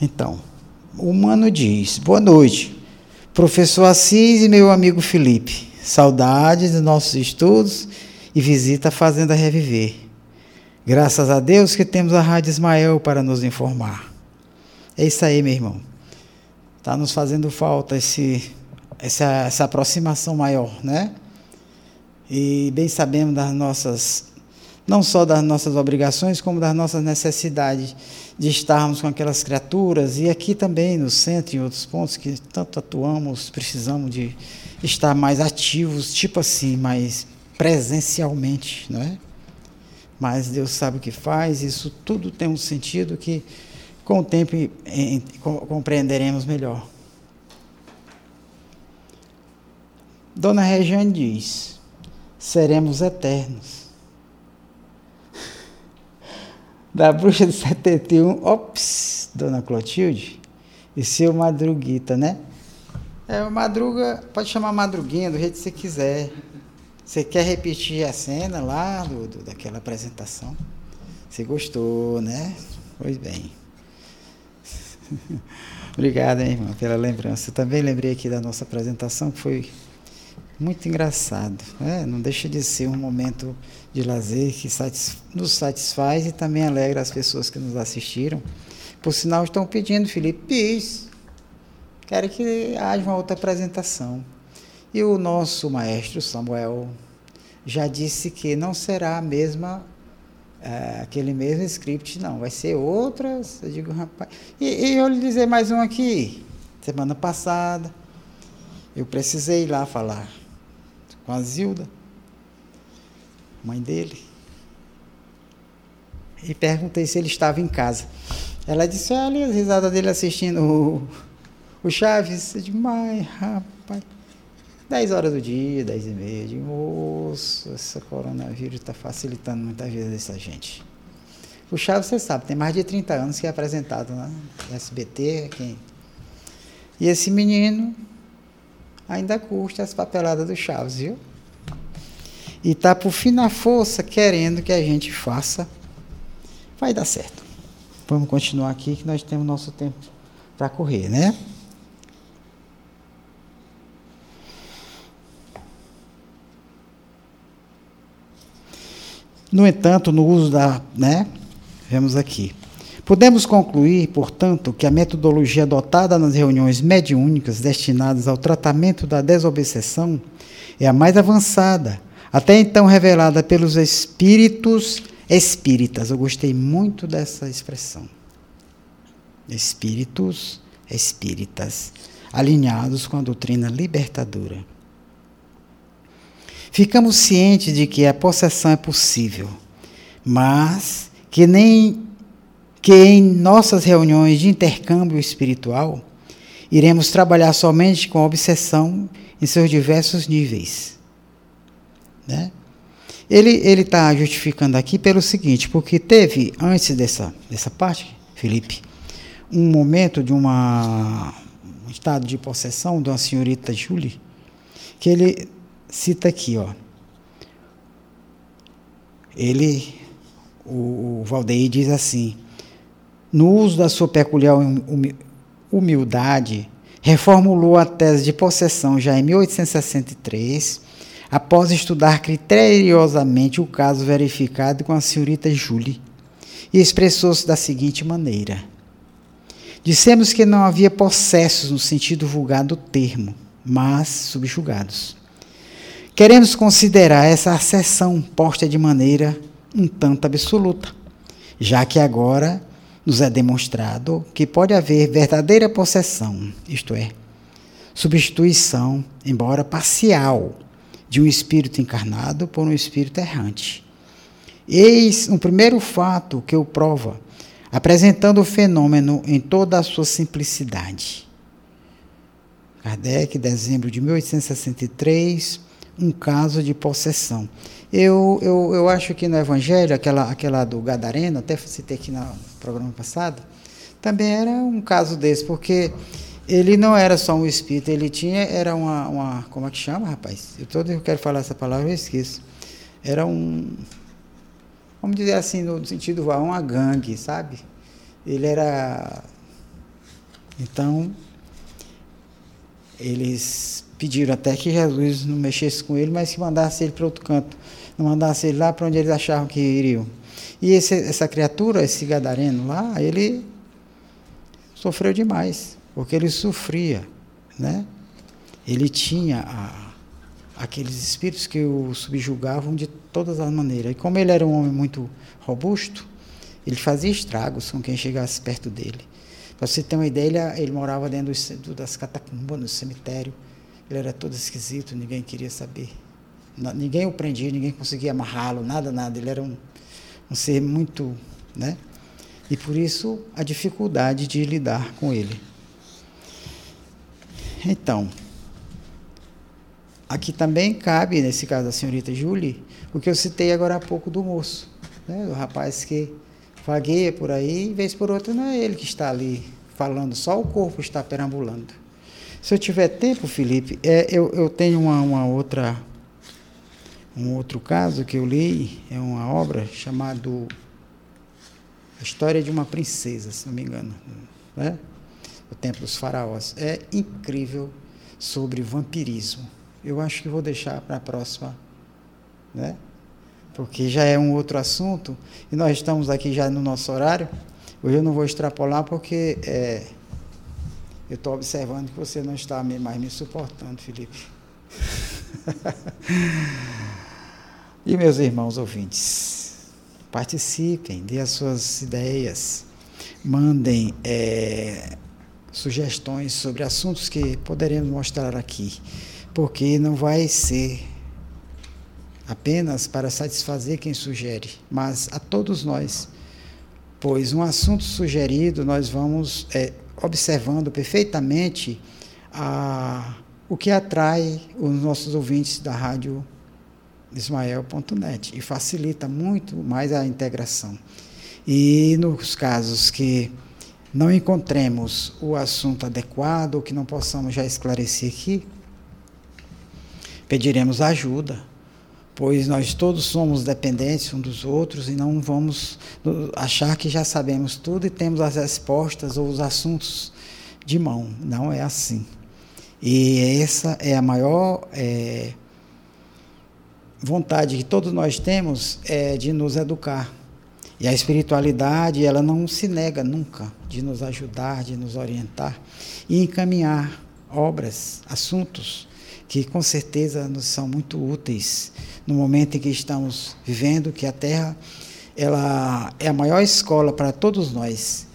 Então, o Mano diz: Boa noite, professor Assis e meu amigo Felipe. Saudades dos nossos estudos e visita a Fazenda Reviver. Graças a Deus que temos a Rádio Ismael para nos informar. É isso aí, meu irmão. Está nos fazendo falta esse, essa, essa aproximação maior, né? E bem sabemos das nossas, não só das nossas obrigações, como das nossas necessidades de estarmos com aquelas criaturas. E aqui também, no centro, em outros pontos que tanto atuamos, precisamos de estar mais ativos, tipo assim, mais presencialmente, não é? Mas Deus sabe o que faz, isso tudo tem um sentido que com o tempo compreenderemos melhor. Dona Regiane diz: seremos eternos. Da bruxa de 71, ops, Dona Clotilde, e seu Madruguita, né? É, o Madruga, pode chamar Madruguinha do jeito que você quiser. Você quer repetir a cena lá do, do daquela apresentação? Você gostou, né? Pois bem. Obrigado, hein, irmã, pela lembrança. Eu também lembrei aqui da nossa apresentação, que foi muito engraçado. Né? Não deixa de ser um momento de lazer que nos satisfaz e também alegra as pessoas que nos assistiram. Por sinal, estão pedindo, Felipe, Pis, quero que haja uma outra apresentação. E o nosso maestro Samuel já disse que não será a mesma é, aquele mesmo script, não, vai ser outras. Eu digo, rapaz. E, e eu lhe dizer mais um aqui. Semana passada, eu precisei ir lá falar com a Zilda, mãe dele, e perguntei se ele estava em casa. Ela disse: Olha, as risadas dele assistindo o, o Chaves. Eu mas, rapaz. 10 horas do dia, 10 e meia, de moço, esse coronavírus está facilitando muita vida dessa gente. O Chaves, você sabe, tem mais de 30 anos que é apresentado na SBT. Quem... E esse menino ainda curte as papeladas do Chaves, viu? E está por fim na força querendo que a gente faça. Vai dar certo. Vamos continuar aqui que nós temos nosso tempo para correr, né? No entanto, no uso da, né, vemos aqui. Podemos concluir, portanto, que a metodologia adotada nas reuniões mediúnicas destinadas ao tratamento da desobsessão é a mais avançada, até então revelada pelos espíritos espíritas. Eu gostei muito dessa expressão. Espíritos espíritas, alinhados com a doutrina libertadora. ficamos cientes de que a possessão é possível, mas que nem que em nossas reuniões de intercâmbio espiritual iremos trabalhar somente com a obsessão em seus diversos níveis. Né? Ele está justificando aqui pelo seguinte, porque teve, antes dessa, dessa parte, Felipe, um momento de uma, um estado de possessão de uma senhorita Julie, que ele cita aqui, ó. Ele, o, o Valdeir diz assim, no uso da sua peculiar humildade, reformulou a tese de possessão já em 1863, após estudar criteriosamente o caso verificado com a senhorita Julie, e expressou-se da seguinte maneira: Dissemos que não havia possessos no sentido vulgar do termo, mas subjugados. Queremos considerar essa acessão posta de maneira um tanto absoluta, já que agora nos é demonstrado que pode haver verdadeira possessão, isto é, substituição, embora parcial, de um espírito encarnado por um espírito errante. Eis um primeiro fato que o prova, apresentando o fenômeno em toda a sua simplicidade. Kardec, dezembro de 1863, um caso de possessão. Eu, eu, eu acho que no Evangelho, aquela, aquela do Gadareno, até citei aqui no programa passado, também era um caso desse, porque ele não era só um espírito, ele tinha, era uma, uma como é que chama, rapaz? Eu todo eu quero falar essa palavra, eu esqueço. Era um, vamos dizer assim, no sentido uma gangue, sabe? Ele era, então, eles pediram até que Jesus não mexesse com ele, mas que mandasse ele para outro canto não mandasse ele lá para onde eles achavam que iriam. E esse, essa criatura, esse gadareno lá, ele sofreu demais, porque ele sofria, né? Ele tinha a, aqueles espíritos que o subjugavam de todas as maneiras. E como ele era um homem muito robusto, ele fazia estragos com quem chegasse perto dele. Para você ter uma ideia, ele, ele morava dentro das catacumbas, no cemitério. Ele era todo esquisito, ninguém queria saber. Ninguém o prendia, ninguém conseguia amarrá-lo, nada, nada. Ele era um, um ser muito. Né? E por isso a dificuldade de lidar com ele. Então, aqui também cabe, nesse caso da senhorita Julie, o que eu citei agora há pouco do moço, né? o rapaz que vagueia por aí, e vez por outra não é ele que está ali falando, só o corpo está perambulando. Se eu tiver tempo, Felipe, é, eu, eu tenho uma, uma outra um outro caso que eu li é uma obra chamada A História de uma Princesa, se não me engano, né? O Templo dos Faraós. É incrível sobre vampirismo. Eu acho que vou deixar para a próxima, né? Porque já é um outro assunto e nós estamos aqui já no nosso horário. Hoje eu não vou extrapolar porque é, eu estou observando que você não está mais me suportando, Felipe. E meus irmãos ouvintes, participem, dê as suas ideias, mandem é, sugestões sobre assuntos que poderemos mostrar aqui, porque não vai ser apenas para satisfazer quem sugere, mas a todos nós, pois um assunto sugerido nós vamos é, observando perfeitamente a, o que atrai os nossos ouvintes da rádio ismael.net e facilita muito mais a integração. E nos casos que não encontremos o assunto adequado ou que não possamos já esclarecer aqui, pediremos ajuda, pois nós todos somos dependentes um dos outros e não vamos achar que já sabemos tudo e temos as respostas ou os assuntos de mão. Não é assim. E essa é a maior é, vontade que todos nós temos é de nos educar. E a espiritualidade, ela não se nega nunca de nos ajudar, de nos orientar e encaminhar obras, assuntos que com certeza nos são muito úteis no momento em que estamos vivendo, que a Terra ela é a maior escola para todos nós.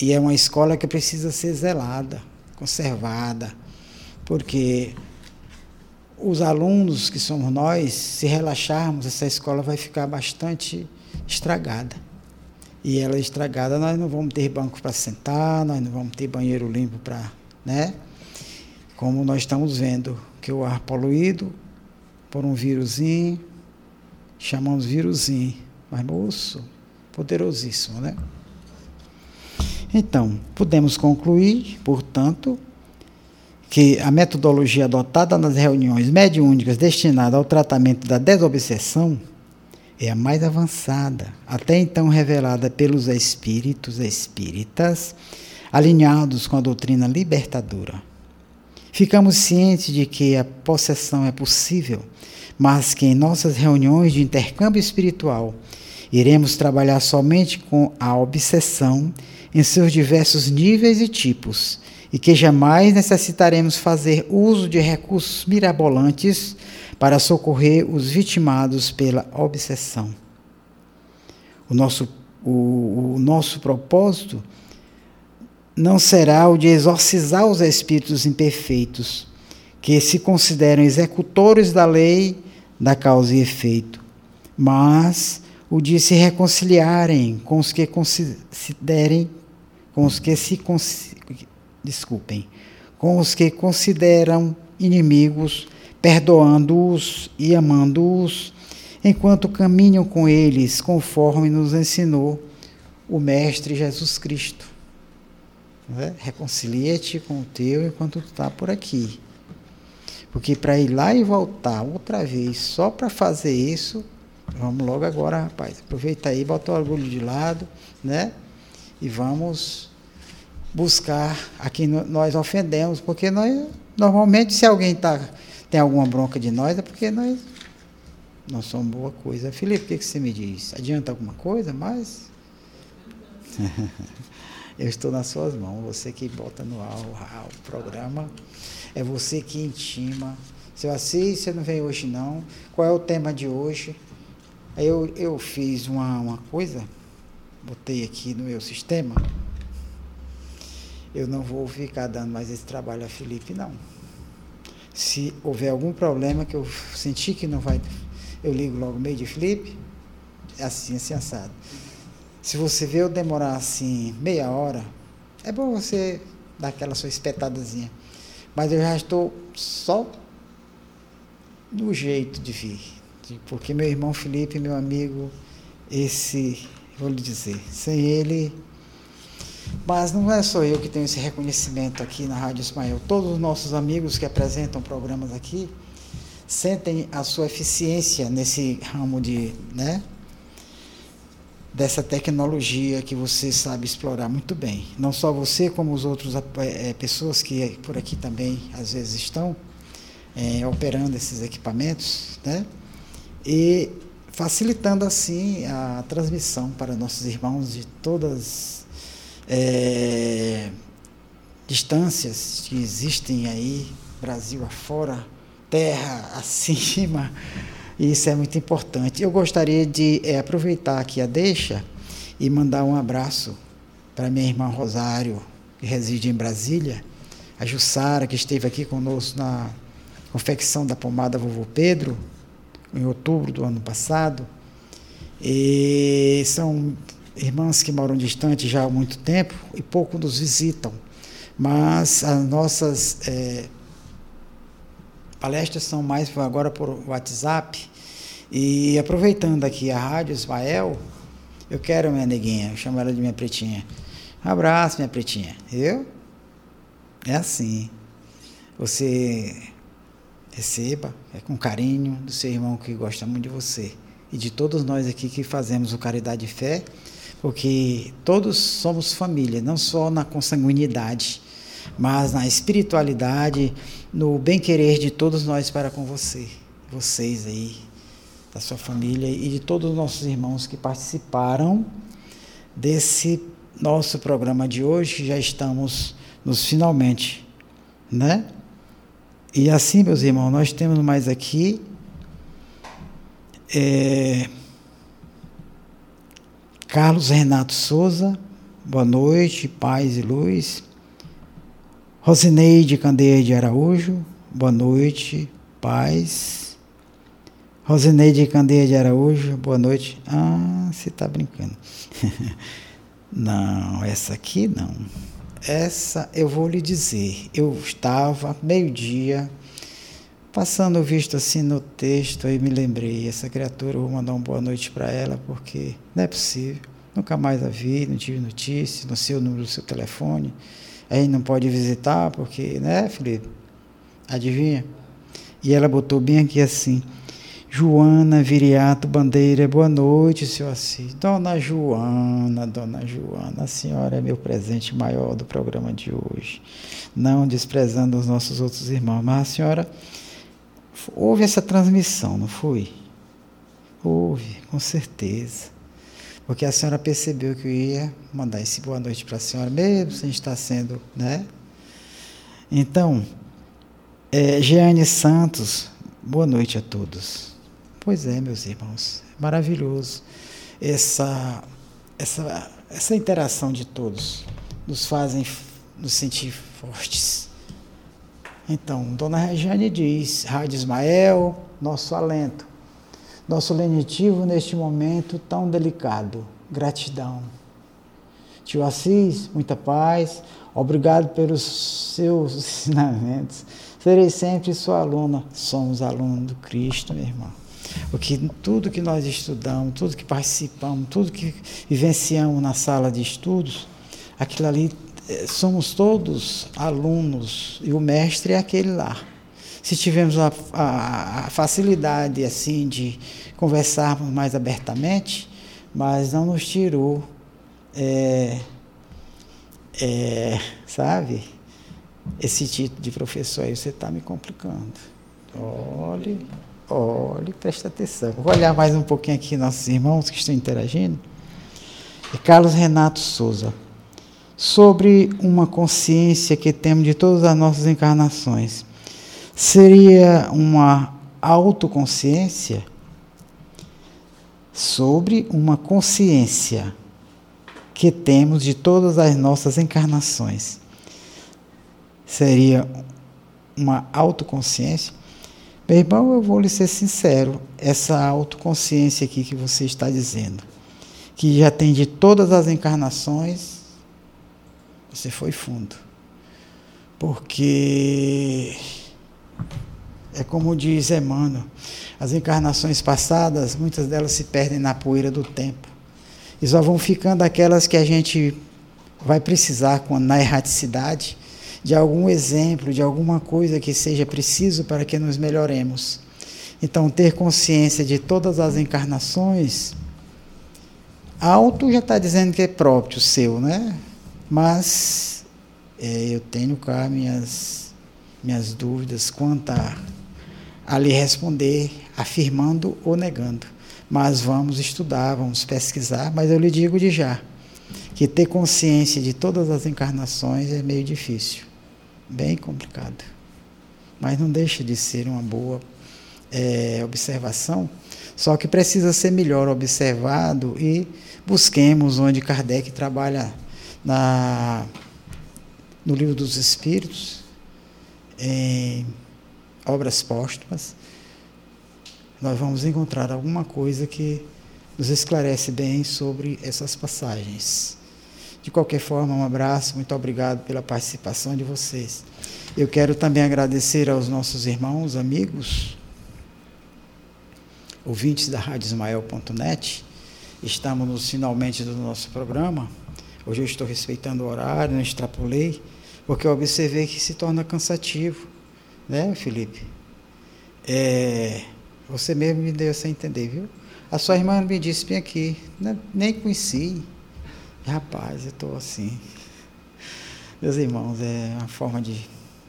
E é uma escola que precisa ser zelada, conservada, porque os alunos que somos nós, se relaxarmos, essa escola vai ficar bastante estragada. E ela estragada, nós não vamos ter banco para sentar, nós não vamos ter banheiro limpo para, né? Como nós estamos vendo que o ar poluído por um vírusinho, chamamos vírusinho, mas moço, poderosíssimo, né? Então, podemos concluir, portanto, que a metodologia adotada nas reuniões mediúnicas destinada ao tratamento da desobsessão é a mais avançada, até então revelada pelos espíritos espíritas, alinhados com a doutrina libertadora. Ficamos cientes de que a possessão é possível, mas que em nossas reuniões de intercâmbio espiritual iremos trabalhar somente com a obsessão em seus diversos níveis e tipos, e que jamais necessitaremos fazer uso de recursos mirabolantes para socorrer os vitimados pela obsessão. O nosso, o, o nosso propósito não será o de exorcizar os espíritos imperfeitos, que se consideram executores da lei da causa e efeito, mas o de se reconciliarem com os que considerem, com os que se desculpem, com os que consideram inimigos perdoando-os e amando-os, enquanto caminham com eles, conforme nos ensinou o Mestre Jesus Cristo. É? Reconcilia-te com o teu enquanto tu está por aqui. Porque para ir lá e voltar outra vez só para fazer isso, vamos logo agora, rapaz. Aproveita aí, bota o orgulho de lado, né? E vamos buscar a quem nós ofendemos, porque nós normalmente se alguém está tem alguma bronca de nós, é porque nós não somos boa coisa. Felipe, o que, que você me diz? Adianta alguma coisa mais? Eu estou nas suas mãos, você que bota no ar o, programa, é você que intima. Seu Assis, você não veio hoje não. Qual é o tema de hoje? Eu, eu fiz uma, uma coisa, botei aqui no meu sistema. Eu não vou ficar dando mais esse trabalho a Felipe, não. Se houver algum problema que eu sentir que não vai, eu ligo logo meio de flip, é assim, assim assado. Se você vê eu demorar assim meia hora, é bom você dar aquela sua espetadazinha. Mas eu já estou só no jeito de vir. Porque meu irmão Felipe, meu amigo, esse, vou lhe dizer, sem ele mas não é só eu que tenho esse reconhecimento aqui na Rádio Ismael. Todos os nossos amigos que apresentam programas aqui sentem a sua eficiência nesse ramo de, né, dessa tecnologia que você sabe explorar muito bem. Não só você, como os outros é, pessoas que por aqui também às vezes estão é, operando esses equipamentos, né? E facilitando assim a transmissão para nossos irmãos de todas é, distâncias que existem aí, Brasil afora, terra acima, e isso é muito importante. Eu gostaria de é, aproveitar aqui a deixa e mandar um abraço para minha irmã Rosário, que reside em Brasília, a Jussara, que esteve aqui conosco na confecção da pomada Vovô Pedro, em outubro do ano passado. E são irmãs que moram distante já há muito tempo e pouco nos visitam, mas as nossas é, palestras são mais agora por WhatsApp. E aproveitando aqui a Rádio Ismael, eu quero minha neguinha, eu chamo ela de minha pretinha. Um abraço, minha pretinha. Eu? É assim. Você receba é com carinho do seu irmão que gosta muito de você e de todos nós aqui que fazemos o Caridade e Fé porque todos somos família, não só na consanguinidade, mas na espiritualidade, no bem-querer de todos nós para com você, vocês aí, da sua família e de todos os nossos irmãos que participaram desse nosso programa de hoje, já estamos nos finalmente, né? E assim, meus irmãos, nós temos mais aqui. É, Carlos Renato Souza, boa noite, paz e luz. Rosineide Candeia de Araújo, boa noite, paz. Rosineide Candeia de Araújo, boa noite. Ah, você está brincando. não, essa aqui não. Essa eu vou lhe dizer. Eu estava meio-dia passando visto assim no texto e me lembrei, essa criatura, vou mandar uma boa noite para ela, porque não é possível. Nunca mais a vi, não tive notícia, não sei o número do seu telefone. Aí não pode visitar, porque, né, Felipe? Adivinha? E ela botou bem aqui assim. Joana Viriato Bandeira, boa noite, senhor Assis. Dona Joana, dona Joana, a senhora é meu presente maior do programa de hoje. Não desprezando os nossos outros irmãos, mas a senhora houve essa transmissão, não foi? Houve, com certeza porque a senhora percebeu que eu ia mandar esse boa noite para a senhora, mesmo sem estar sendo, né? Então, é, Jeane Santos, boa noite a todos. Pois é, meus irmãos, maravilhoso essa, essa, essa interação de todos, nos fazem nos sentir fortes. Então, Dona Regiane diz, Rádio Ismael, nosso alento nosso lenitivo neste momento tão delicado. Gratidão. Tio Assis, muita paz. Obrigado pelos seus ensinamentos. Serei sempre sua aluna. Somos alunos do Cristo, meu irmão. O que, tudo que nós estudamos, tudo que participamos, tudo que vivenciamos na sala de estudos, aquilo ali, somos todos alunos e o mestre é aquele lá se tivemos a, a, a facilidade assim de conversarmos mais abertamente, mas não nos tirou, é, é, sabe, esse título de professor aí, você está me complicando. Olhe, olhe, presta atenção. Vou olhar mais um pouquinho aqui nossos irmãos que estão interagindo. E Carlos Renato Souza. Sobre uma consciência que temos de todas as nossas encarnações seria uma autoconsciência sobre uma consciência que temos de todas as nossas encarnações. Seria uma autoconsciência. Meu irmão, eu vou lhe ser sincero, essa autoconsciência aqui que você está dizendo, que já tem de todas as encarnações, você foi fundo. Porque é como diz Emmanuel, as encarnações passadas, muitas delas se perdem na poeira do tempo. E só vão ficando aquelas que a gente vai precisar na erraticidade de algum exemplo, de alguma coisa que seja preciso para que nos melhoremos. Então, ter consciência de todas as encarnações, alto já está dizendo que é próprio seu, né? Mas é, eu tenho cá minhas, minhas dúvidas quanto a a lhe responder afirmando ou negando. Mas vamos estudar, vamos pesquisar, mas eu lhe digo de já que ter consciência de todas as encarnações é meio difícil, bem complicado. Mas não deixa de ser uma boa é, observação, só que precisa ser melhor observado e busquemos onde Kardec trabalha na, no livro dos Espíritos. Em, obras póstumas, nós vamos encontrar alguma coisa que nos esclarece bem sobre essas passagens. De qualquer forma, um abraço, muito obrigado pela participação de vocês. Eu quero também agradecer aos nossos irmãos, amigos, ouvintes da Rádio Ismael.net. Estamos finalmente do nosso programa. Hoje eu estou respeitando o horário, não extrapolei, porque eu observei que se torna cansativo né, Felipe? É, você mesmo me deu essa entender, viu? A sua irmã me disse bem aqui, nem conheci. Rapaz, eu estou assim. Meus irmãos, é uma forma de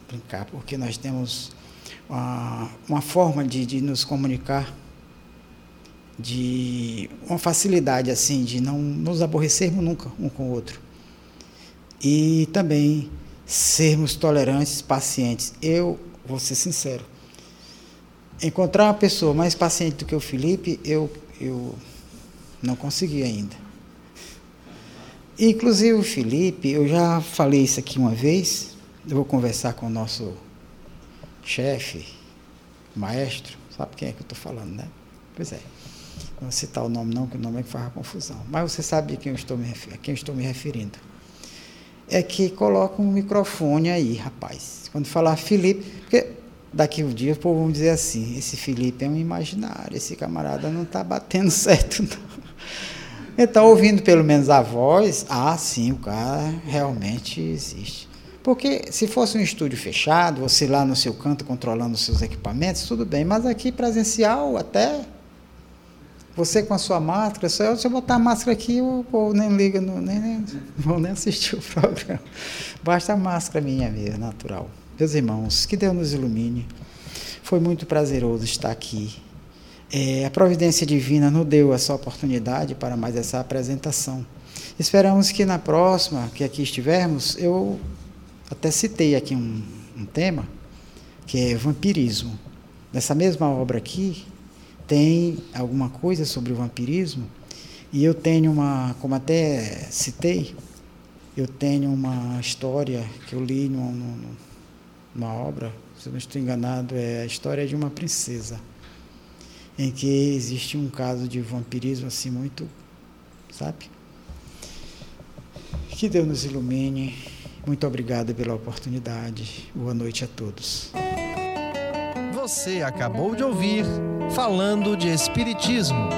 brincar, porque nós temos uma, uma forma de, de nos comunicar, de uma facilidade assim, de não nos aborrecermos nunca um com o outro. E também sermos tolerantes, pacientes. Eu vou ser sincero. Encontrar uma pessoa mais paciente do que o Felipe, eu, eu não consegui ainda. Inclusive o Felipe, eu já falei isso aqui uma vez, eu vou conversar com o nosso chefe, maestro, sabe quem é que eu estou falando, né? Pois é. Não citar o nome não, que o nome é que faz a confusão. Mas você sabe a quem eu estou me, quem estou me referindo. É que coloca um microfone aí, rapaz. Quando falar Felipe, porque daqui um dia o povo vai dizer assim, esse Felipe é um imaginário, esse camarada não está batendo certo, não. Então, ouvindo pelo menos a voz, ah, sim, o cara realmente existe. Porque se fosse um estúdio fechado, você lá no seu canto controlando os seus equipamentos, tudo bem, mas aqui presencial até você com a sua máscara, só se eu botar a máscara aqui, o povo nem liga, no, nem, nem, vão nem assistir o programa. Basta a máscara minha mesmo, natural. Meus irmãos, que Deus nos ilumine. Foi muito prazeroso estar aqui é, a providência divina nos deu essa oportunidade para mais essa apresentação. Esperamos que na próxima, que aqui estivermos, eu até citei aqui um, um tema, que é vampirismo. Nessa mesma obra aqui, tem alguma coisa sobre o vampirismo, e eu tenho uma, como até citei, eu tenho uma história que eu li numa, numa obra, se não estou enganado, é a história de uma princesa em que existe um caso de vampirismo assim muito, sabe? Que Deus nos ilumine. Muito obrigado pela oportunidade. Boa noite a todos. Você acabou de ouvir Falando de Espiritismo